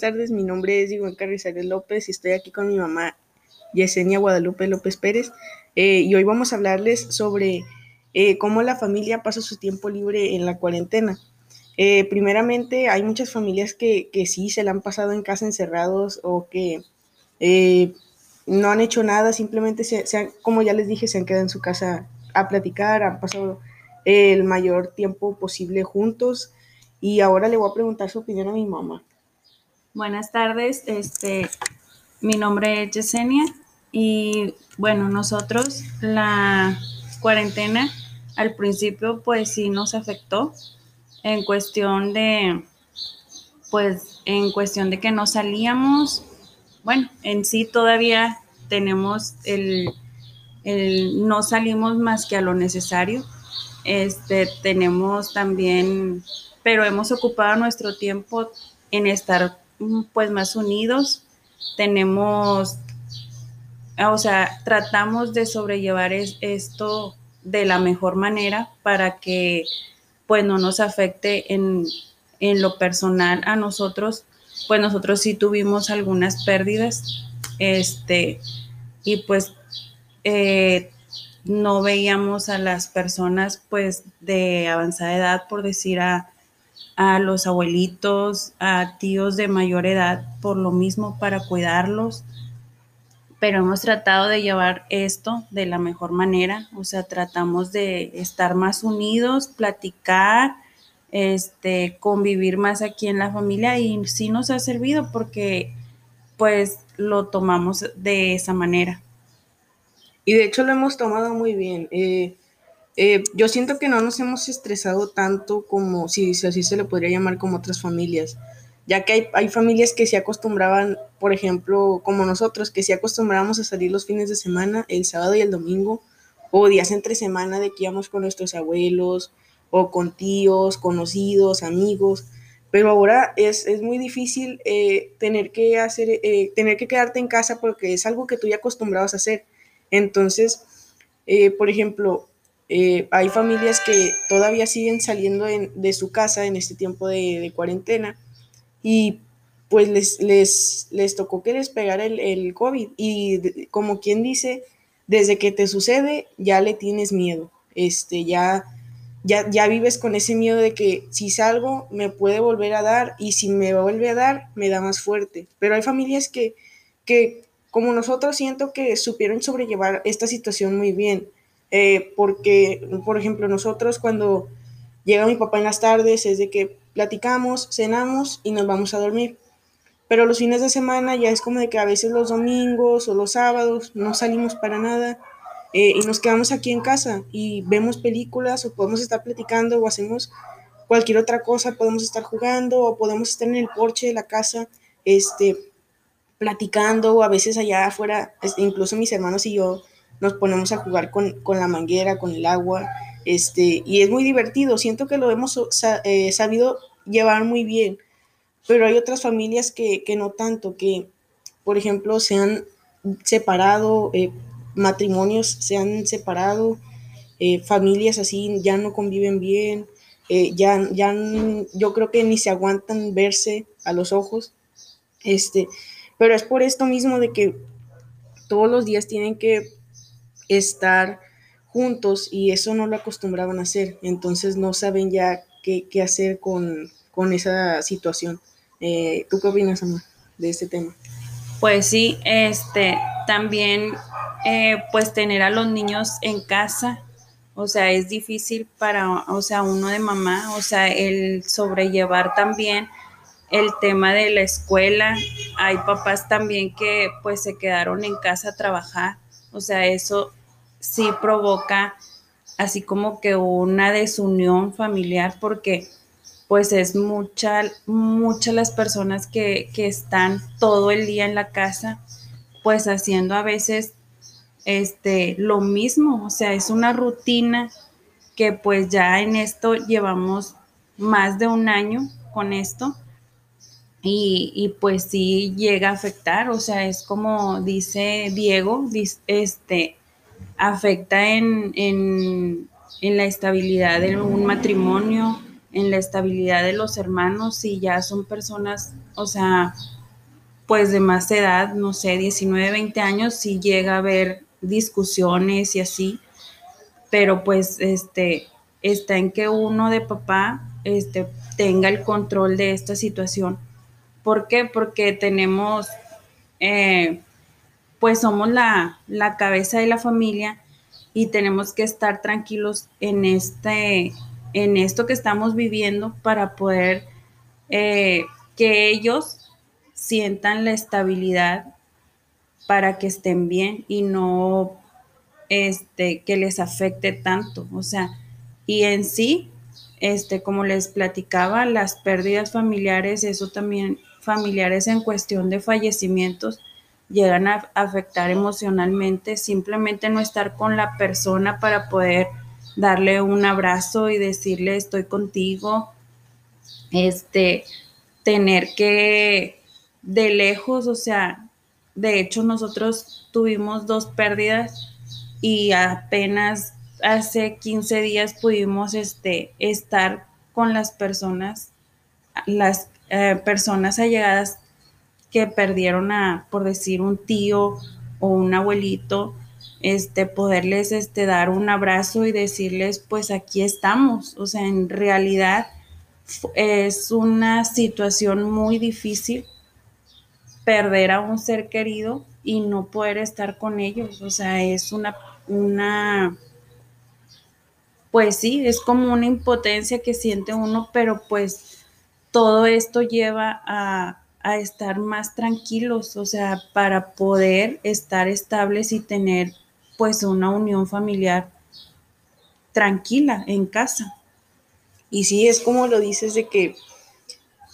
buenas tardes. Mi nombre es Iván Carrizales López y estoy aquí con mi mamá Yesenia Guadalupe López Pérez. Eh, y hoy vamos a hablarles sobre eh, cómo la familia pasa su tiempo libre en la cuarentena. Eh, primeramente, hay muchas familias que, que, sí se la han pasado en casa encerrados o que no han hecho nada, simplemente, se, se como ya les dije, se han quedado en su casa a platicar, han pasado el mayor tiempo posible juntos. Y ahora le voy a preguntar su opinión a mi mamá. Buenas tardes, este, mi nombre es Yesenia y bueno, nosotros la cuarentena al principio pues sí nos afectó en cuestión de, pues en cuestión de que no salíamos, bueno, en sí todavía tenemos el, el no salimos más que a lo necesario, este, tenemos también, pero hemos ocupado nuestro tiempo en estar pues más unidos, tenemos, o sea, tratamos de sobrellevar esto de la mejor manera para que pues no nos afecte en, en lo personal a nosotros, pues nosotros sí tuvimos algunas pérdidas, este, y pues eh, no veíamos a las personas pues de avanzada edad, por decir a, a los abuelitos, a tíos de mayor edad, por lo mismo para cuidarlos. Pero hemos tratado de llevar esto de la mejor manera, o sea, tratamos de estar más unidos, platicar, este, convivir más aquí en la familia y sí nos ha servido porque pues lo tomamos de esa manera. Y de hecho lo hemos tomado muy bien. Eh, eh, yo siento que no nos hemos estresado tanto como, si, así se le podría llamar, como otras familias, ya que hay, hay, familias que se acostumbraban, por ejemplo, como nosotros, que se acostumbrábamos a salir los fines de semana, el sábado y el domingo, o días entre semana de que íbamos con nuestros abuelos, o con tíos, conocidos, amigos, pero ahora es, es muy difícil eh, tener, que hacer, eh, tener que quedarte en casa porque es algo que tú ya acostumbrabas a hacer. Entonces, eh, por ejemplo, eh, hay familias que todavía siguen saliendo de su casa en este tiempo de, cuarentena y pues les, les, les, tocó que les pegara el, el COVID. Y como quien dice, desde que te sucede ya le tienes miedo, este, ya, ya, ya vives con ese miedo de que si salgo me puede volver a dar y si me vuelve a dar me da más fuerte, pero hay familias que, que como nosotros siento que supieron sobrellevar esta situación muy bien eh, porque, por ejemplo, nosotros cuando llega mi papá en las tardes es de que platicamos, cenamos y nos vamos a dormir. Pero los fines de semana ya es como de que a veces los domingos o los sábados no salimos para nada eh, y nos quedamos aquí en casa y vemos películas o podemos estar platicando o hacemos cualquier otra cosa, podemos estar jugando o podemos estar en el porche de la casa, este, platicando o a veces allá afuera, este, incluso mis hermanos y yo nos ponemos a jugar con, la manguera, con el agua, este, y es muy divertido, siento que lo hemos eh, sabido llevar muy bien, pero hay otras familias que, no tanto, que por ejemplo se han separado, eh, matrimonios se han separado, eh, familias así ya no conviven bien, ya, ya yo creo que ni se aguantan verse a los ojos, este, pero es por esto mismo de que todos los días tienen que estar juntos y eso no lo acostumbraban a hacer, entonces no saben ya qué, qué hacer con, con, esa situación. Eh, ¿Tú qué opinas, Amor, de este tema? Pues sí, este, también eh, pues tener a los niños en casa, o sea, es difícil para, o sea, uno de mamá, o sea, el sobrellevar también el tema de la escuela. Hay papás también que pues se quedaron en casa a trabajar, o sea, eso sí provoca así como que una desunión familiar porque pues es mucha, muchas las personas que, que, están todo el día en la casa, pues haciendo a veces este, lo mismo, o sea, es una rutina que pues ya en esto llevamos más de un año con esto y, y pues sí llega a afectar, o sea, es como dice Diego, este, afecta en, en, la estabilidad de un matrimonio, en la estabilidad de los hermanos y ya son personas, o sea, pues de más edad, no sé, 19, 20 años, si llega a haber discusiones y así, pero pues este está en que uno de papá este tenga el control de esta situación. ¿Por qué? Porque tenemos, eh, pues somos la, la cabeza de la familia y tenemos que estar tranquilos en este, en esto que estamos viviendo para poder eh, que ellos sientan la estabilidad para que estén bien y no este, que les afecte tanto. O sea, y en sí, este, como les platicaba, las pérdidas familiares, eso también, familiares en cuestión de fallecimientos, llegan a afectar emocionalmente, simplemente no estar con la persona para poder darle un abrazo y decirle estoy contigo, este, tener que de lejos, o sea, de hecho nosotros tuvimos dos pérdidas y apenas hace 15 días pudimos este, estar con las personas, las eh, personas allegadas que perdieron a, por decir, un tío o un abuelito, este, poderles este, dar un abrazo y decirles, pues aquí estamos. O sea, en realidad es una situación muy difícil perder a un ser querido y no poder estar con ellos. O sea, es una, una, pues sí, es como una impotencia que siente uno, pero pues todo esto lleva a, a estar más tranquilos, o sea, para poder estar estables y tener pues una unión familiar tranquila en casa. Y sí, es como lo dices de que,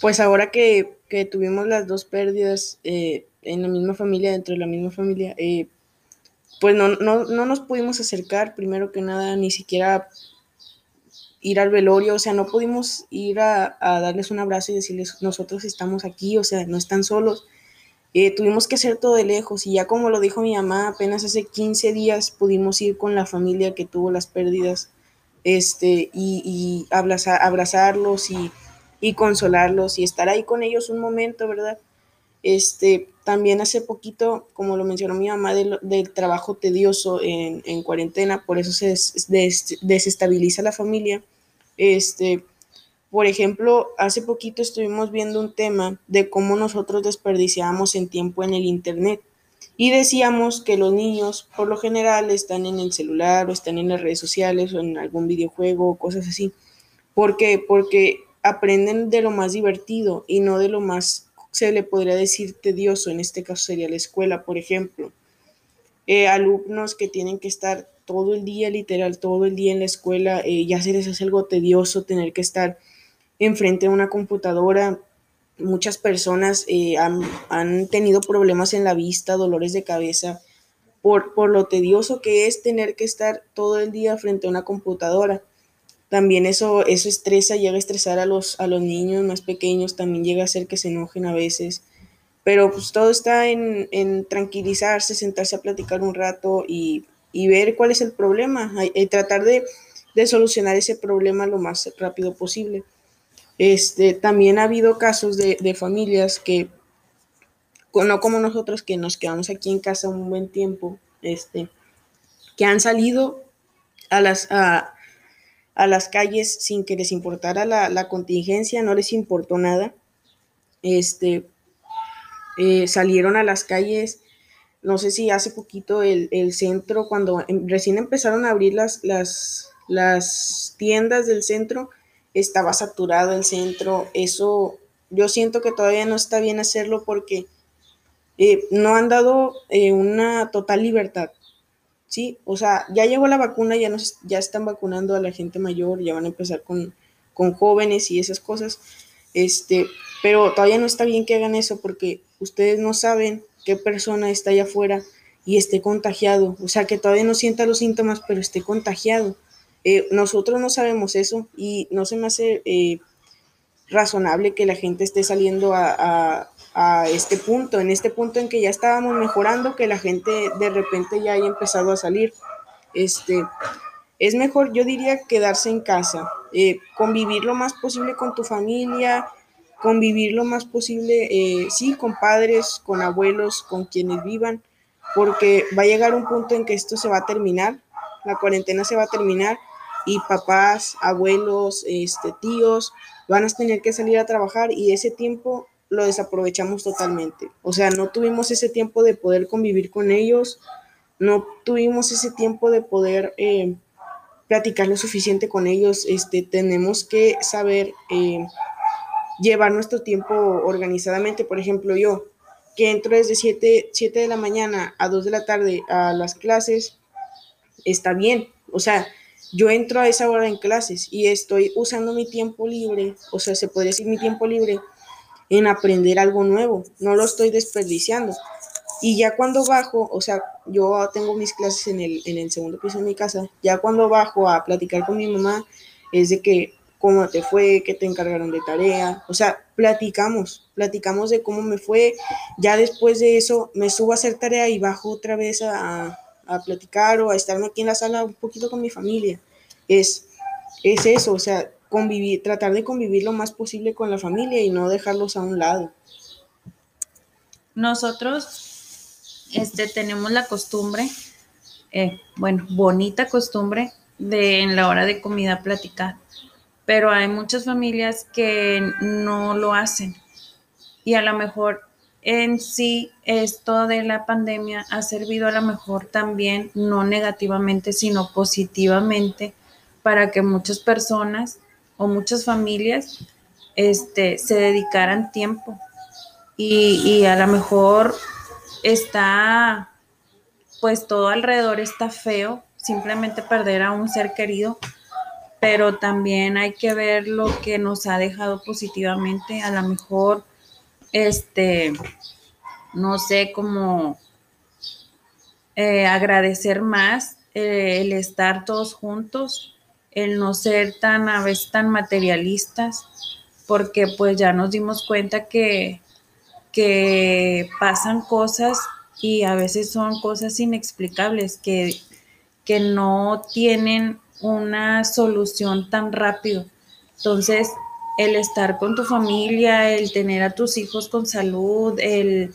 pues ahora que, que tuvimos las dos pérdidas eh, en la misma familia, dentro de la misma familia, eh, pues no, no, no nos pudimos acercar, primero que nada, ni siquiera ir al velorio, o sea, no pudimos ir a, darles un abrazo y decirles, nosotros estamos aquí, o sea, no están solos. Eh, tuvimos que hacer todo de lejos y ya como lo dijo mi mamá, apenas hace 15 días pudimos ir con la familia que tuvo las pérdidas este, y, abrazar, abrazarlos y, y, consolarlos y estar ahí con ellos un momento, ¿verdad? Este, también hace poquito, como lo mencionó mi mamá, del, trabajo tedioso en, en, cuarentena, por eso se des, desestabiliza la familia este, por ejemplo, hace poquito estuvimos viendo un tema de cómo nosotros desperdiciamos en tiempo en el Internet y decíamos que los niños por lo general están en el celular o están en las redes sociales o en algún videojuego o cosas así. ¿Por qué? Porque aprenden de lo más divertido y no de lo más, se le podría decir, tedioso. En este caso sería la escuela, por ejemplo. Eh, alumnos que tienen que estar todo el día, literal, todo el día en la escuela, eh, ya se les hace algo tedioso tener que estar enfrente de una computadora. Muchas personas eh, han, han, tenido problemas en la vista, dolores de cabeza, por, por lo tedioso que es tener que estar todo el día frente a una computadora. También eso, eso estresa, llega a estresar a los, a los niños más pequeños, también llega a hacer que se enojen a veces. Pero pues todo está en, en tranquilizarse, sentarse a platicar un rato y y ver cuál es el problema y tratar de, de, solucionar ese problema lo más rápido posible. Este, también ha habido casos de, de, familias que, no como nosotros, que nos quedamos aquí en casa un buen tiempo, este, que han salido a las, a, a las calles sin que les importara la, la, contingencia, no les importó nada. Este, eh, salieron a las calles no sé si hace poquito el, centro, cuando em, recién empezaron a abrir las, las, las tiendas del centro, estaba saturado el centro. Eso yo siento que todavía no está bien hacerlo porque eh, no han dado eh, una total libertad. Sí, o sea, ya llegó la vacuna, ya, nos, ya están vacunando a la gente mayor, ya van a empezar con, con jóvenes y esas cosas. Este, pero todavía no está bien que hagan eso porque ustedes no saben qué persona está allá afuera y esté contagiado, o sea, que todavía no sienta los síntomas, pero esté contagiado. Eh, nosotros no sabemos eso y no se me hace eh, razonable que la gente esté saliendo a, este punto, en este punto en que ya estábamos mejorando, que la gente de repente ya haya empezado a salir. Este, es mejor, yo diría, quedarse en casa. eh, convivir lo más posible con tu familia, convivir lo más posible, eh, sí, con padres, con abuelos, con quienes vivan, porque va a llegar un punto en que esto se va a terminar, la cuarentena se va a terminar y papás, abuelos, este, tíos van a tener que salir a trabajar y ese tiempo lo desaprovechamos totalmente. O sea, no tuvimos ese tiempo de poder convivir con ellos, no tuvimos ese tiempo de poder eh, platicar lo suficiente con ellos. Este, tenemos que saber eh, llevar nuestro tiempo organizadamente. Por ejemplo, yo, que entro desde 7, 7 de la mañana a 2 de la tarde a las clases, está bien. O sea, yo entro a esa hora en clases y estoy usando mi tiempo libre, o sea, se podría decir mi tiempo libre en aprender algo nuevo, no lo estoy desperdiciando. Y ya cuando bajo, o sea, yo tengo mis clases en el, en el segundo piso de mi casa, ya cuando bajo a platicar con mi mamá, es de que cómo te fue, qué te encargaron de tarea, o sea, platicamos, platicamos de cómo me fue, ya después de eso me subo a hacer tarea y bajo otra vez a, platicar o a estarme aquí en la sala un poquito con mi familia. Es, es eso, o sea, convivir, tratar de convivir lo más posible con la familia y no dejarlos a un lado. Nosotros este, tenemos la costumbre, eh, bueno, bonita costumbre de en la hora de comida platicar pero hay muchas familias que no lo hacen. Y a lo mejor en sí esto de la pandemia ha servido a lo mejor también no negativamente sino positivamente para que muchas personas o muchas familias este, se dedicaran tiempo. Y, y a lo mejor está pues todo alrededor está feo simplemente perder a un ser querido pero también hay que ver lo que nos ha dejado positivamente. A lo mejor, este, no sé cómo eh, agradecer más eh, el estar todos juntos, el no ser tan a veces tan materialistas, porque pues ya nos dimos cuenta que, que pasan cosas y a veces son cosas inexplicables que, que no tienen una solución tan rápido. Entonces, el estar con tu familia, el tener a tus hijos con salud, el,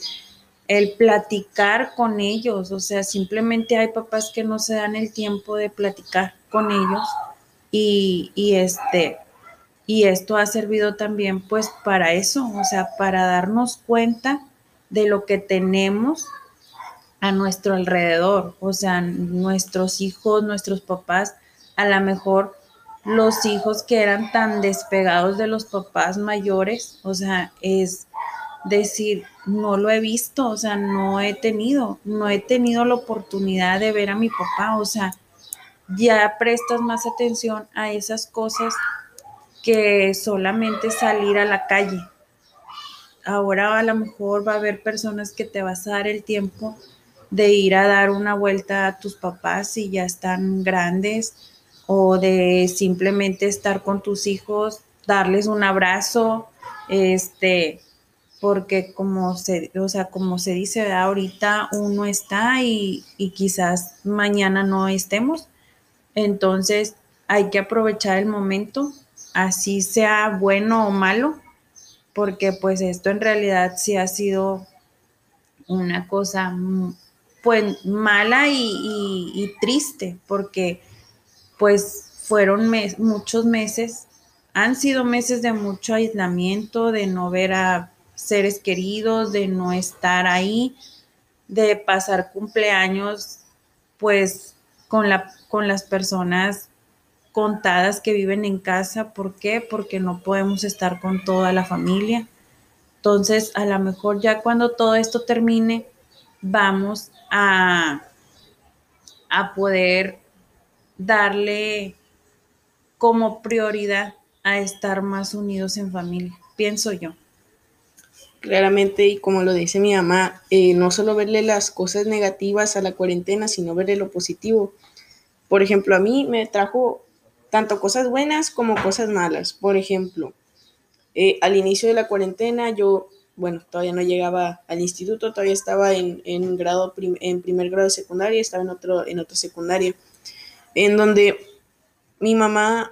el platicar con ellos, o sea, simplemente hay papás que no se dan el tiempo de platicar con ellos y, y este y esto ha servido también pues para eso, o sea, para darnos cuenta de lo que tenemos a nuestro alrededor, o sea, nuestros hijos, nuestros papás a lo mejor los hijos que eran tan despegados de los papás mayores, o sea, es decir, no lo he visto, o sea, no he tenido, no he tenido la oportunidad de ver a mi papá, o sea, ya prestas más atención a esas cosas que solamente salir a la calle. Ahora a lo mejor va a haber personas que te vas a dar el tiempo de ir a dar una vuelta a tus papás si ya están grandes, o de simplemente estar con tus hijos, darles un abrazo, este, porque como se, o sea, como se dice ahorita uno está y, y quizás mañana no estemos. Entonces hay que aprovechar el momento, así sea bueno o malo, porque pues esto en realidad sí ha sido una cosa pues mala y, y triste, porque pues fueron muchos meses, han sido meses de mucho aislamiento, de no ver a seres queridos, de no estar ahí, de pasar cumpleaños pues con, la, con las personas contadas que viven en casa. ¿Por qué? Porque no podemos estar con toda la familia. Entonces, a lo mejor ya cuando todo esto termine, vamos a, a poder darle como prioridad a estar más unidos en familia, pienso yo. Claramente, y como lo dice mi mamá, eh, no solo verle las cosas negativas a la cuarentena, sino verle lo positivo. Por ejemplo, a mí me trajo tanto cosas buenas como cosas malas. Por ejemplo, eh, al inicio de la cuarentena yo, bueno, todavía no llegaba al instituto, todavía estaba en, en grado en primer grado de secundaria, estaba en otro en otra secundaria en donde mi mamá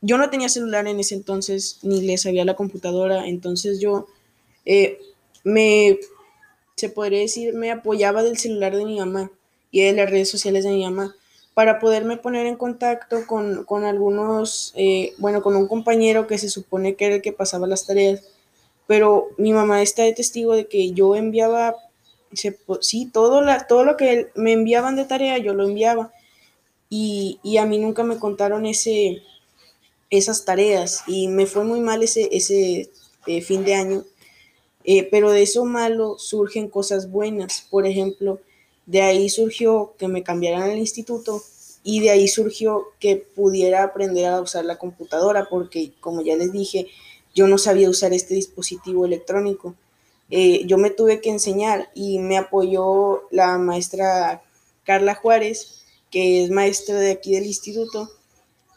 yo no tenía celular en ese entonces, ni le sabía la computadora, entonces yo eh, me, se podría decir, me apoyaba del celular de mi mamá y de las redes sociales de mi mamá para poderme poner en contacto con, con algunos, eh, bueno, con un compañero que se supone que era el que pasaba las tareas, pero mi mamá está de testigo de que yo enviaba, sí, todo, la, todo lo que me enviaban de tarea, yo lo enviaba. Y, y, a mí nunca me contaron ese, esas tareas y me fue muy mal ese, ese eh, fin de año. Eh, pero de eso malo surgen cosas buenas. Por ejemplo, de ahí surgió que me cambiaran al instituto y de ahí surgió que pudiera aprender a usar la computadora porque, como ya les dije, yo no sabía usar este dispositivo electrónico. Eh, yo me tuve que enseñar y me apoyó la maestra Carla Juárez, que es maestra de aquí del instituto.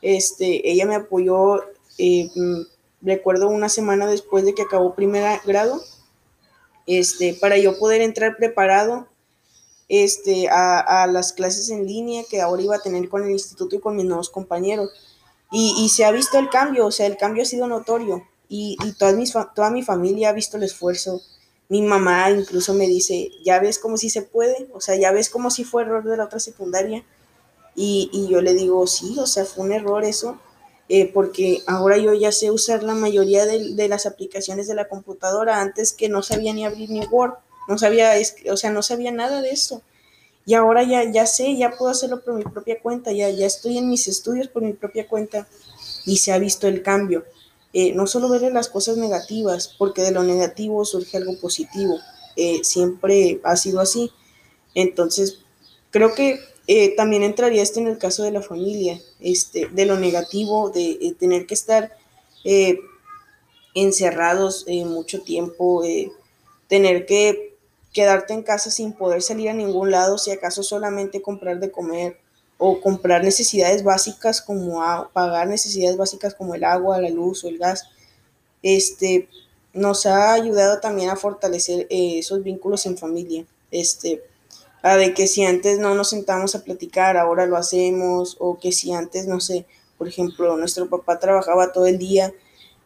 Este, ella me apoyó, eh, mm, recuerdo una semana después de que acabó primer grado, este, para yo poder entrar preparado este, a, las clases en línea que ahora iba a tener con el instituto y con mis nuevos compañeros. Y, se ha visto el cambio, o sea, el cambio ha sido notorio y, toda, mi, toda mi familia ha visto el esfuerzo. Mi mamá incluso me dice, ya ves como si se puede, o sea, ya ves como si fue error de la otra secundaria. Y, y yo le digo, sí, o sea, fue un error eso, eh, porque ahora yo ya sé usar la mayoría de, de, las aplicaciones de la computadora, antes que no sabía ni abrir ni Word no sabía, o sea, no sabía nada de esto. Y ahora ya, ya sé, ya puedo hacerlo por mi propia cuenta, ya, ya estoy en mis estudios por mi propia cuenta y se ha visto el cambio. Eh, no solo ver las cosas negativas, porque de lo negativo surge algo positivo. Eh, siempre ha sido así. Entonces, creo que eh, también entraría esto en el caso de la familia, este, de lo negativo, de tener que estar encerrados mucho tiempo, tener que quedarte en casa sin poder salir a ningún lado, si acaso solamente comprar de comer o comprar necesidades básicas como pagar necesidades básicas como el agua, la luz o el gas, este, nos ha ayudado también a fortalecer eh, esos vínculos en familia. Este, de que si antes no nos sentamos a platicar, ahora lo hacemos, o que si antes, no sé, por ejemplo, nuestro papá trabajaba todo el día,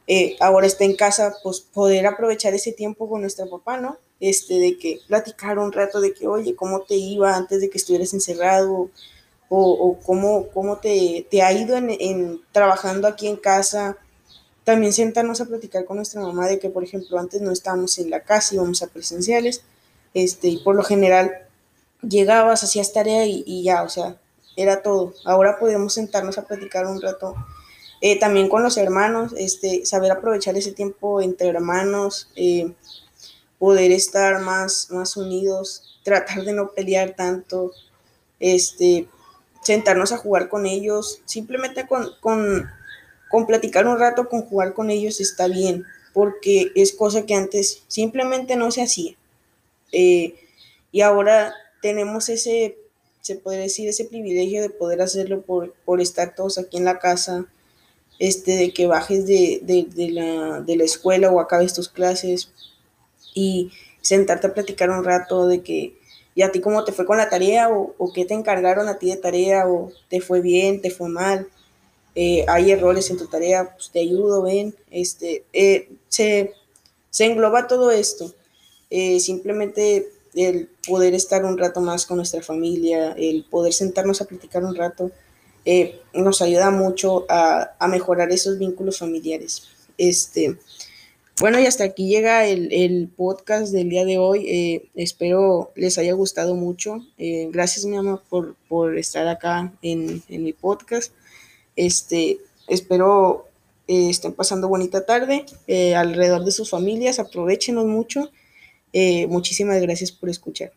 eh, ahora está en casa, pues poder aprovechar ese tiempo con nuestro papá, ¿no? este, de que platicar un rato de que, oye, ¿cómo te iba antes de que estuvieras encerrado? O, o cómo, cómo te, te, ha ido en, en, trabajando aquí en casa. También sentarnos a platicar con nuestra mamá de que, por ejemplo, antes no estábamos en la casa, íbamos a presenciales, este, y por lo general llegabas, hacías tarea y, ya, o sea, era todo. Ahora podemos sentarnos a platicar un rato eh, también con los hermanos, este, saber aprovechar ese tiempo entre hermanos, eh, poder estar más, más unidos, tratar de no pelear tanto, este, sentarnos a jugar con ellos, simplemente con, con, con platicar un rato, con jugar con ellos está bien, porque es cosa que antes simplemente no se hacía. Eh, y ahora tenemos ese, se puede decir, ese privilegio de poder hacerlo por, por estar todos aquí en la casa, este, de que bajes de, de, la, de la escuela o acabes tus clases, y sentarte a platicar un rato de que, ¿y a ti cómo te fue con la tarea? O, o qué te encargaron a ti de tarea? ¿O te fue bien, te fue mal? Eh, hay errores en tu tarea, pues te ayudo, ven. Este, eh, se, se, engloba todo esto. Eh, simplemente el poder estar un rato más con nuestra familia, el poder sentarnos a platicar un rato, nos ayuda mucho a, a, mejorar esos vínculos familiares. Este, bueno, y hasta aquí llega el, podcast del día de hoy. Eh, espero les haya gustado mucho. Eh, gracias, mi mamá, por, por estar acá en, mi podcast. Este, espero eh, estén pasando bonita tarde alrededor de sus familias. Aprovechenos mucho. Muchísimas gracias por escuchar.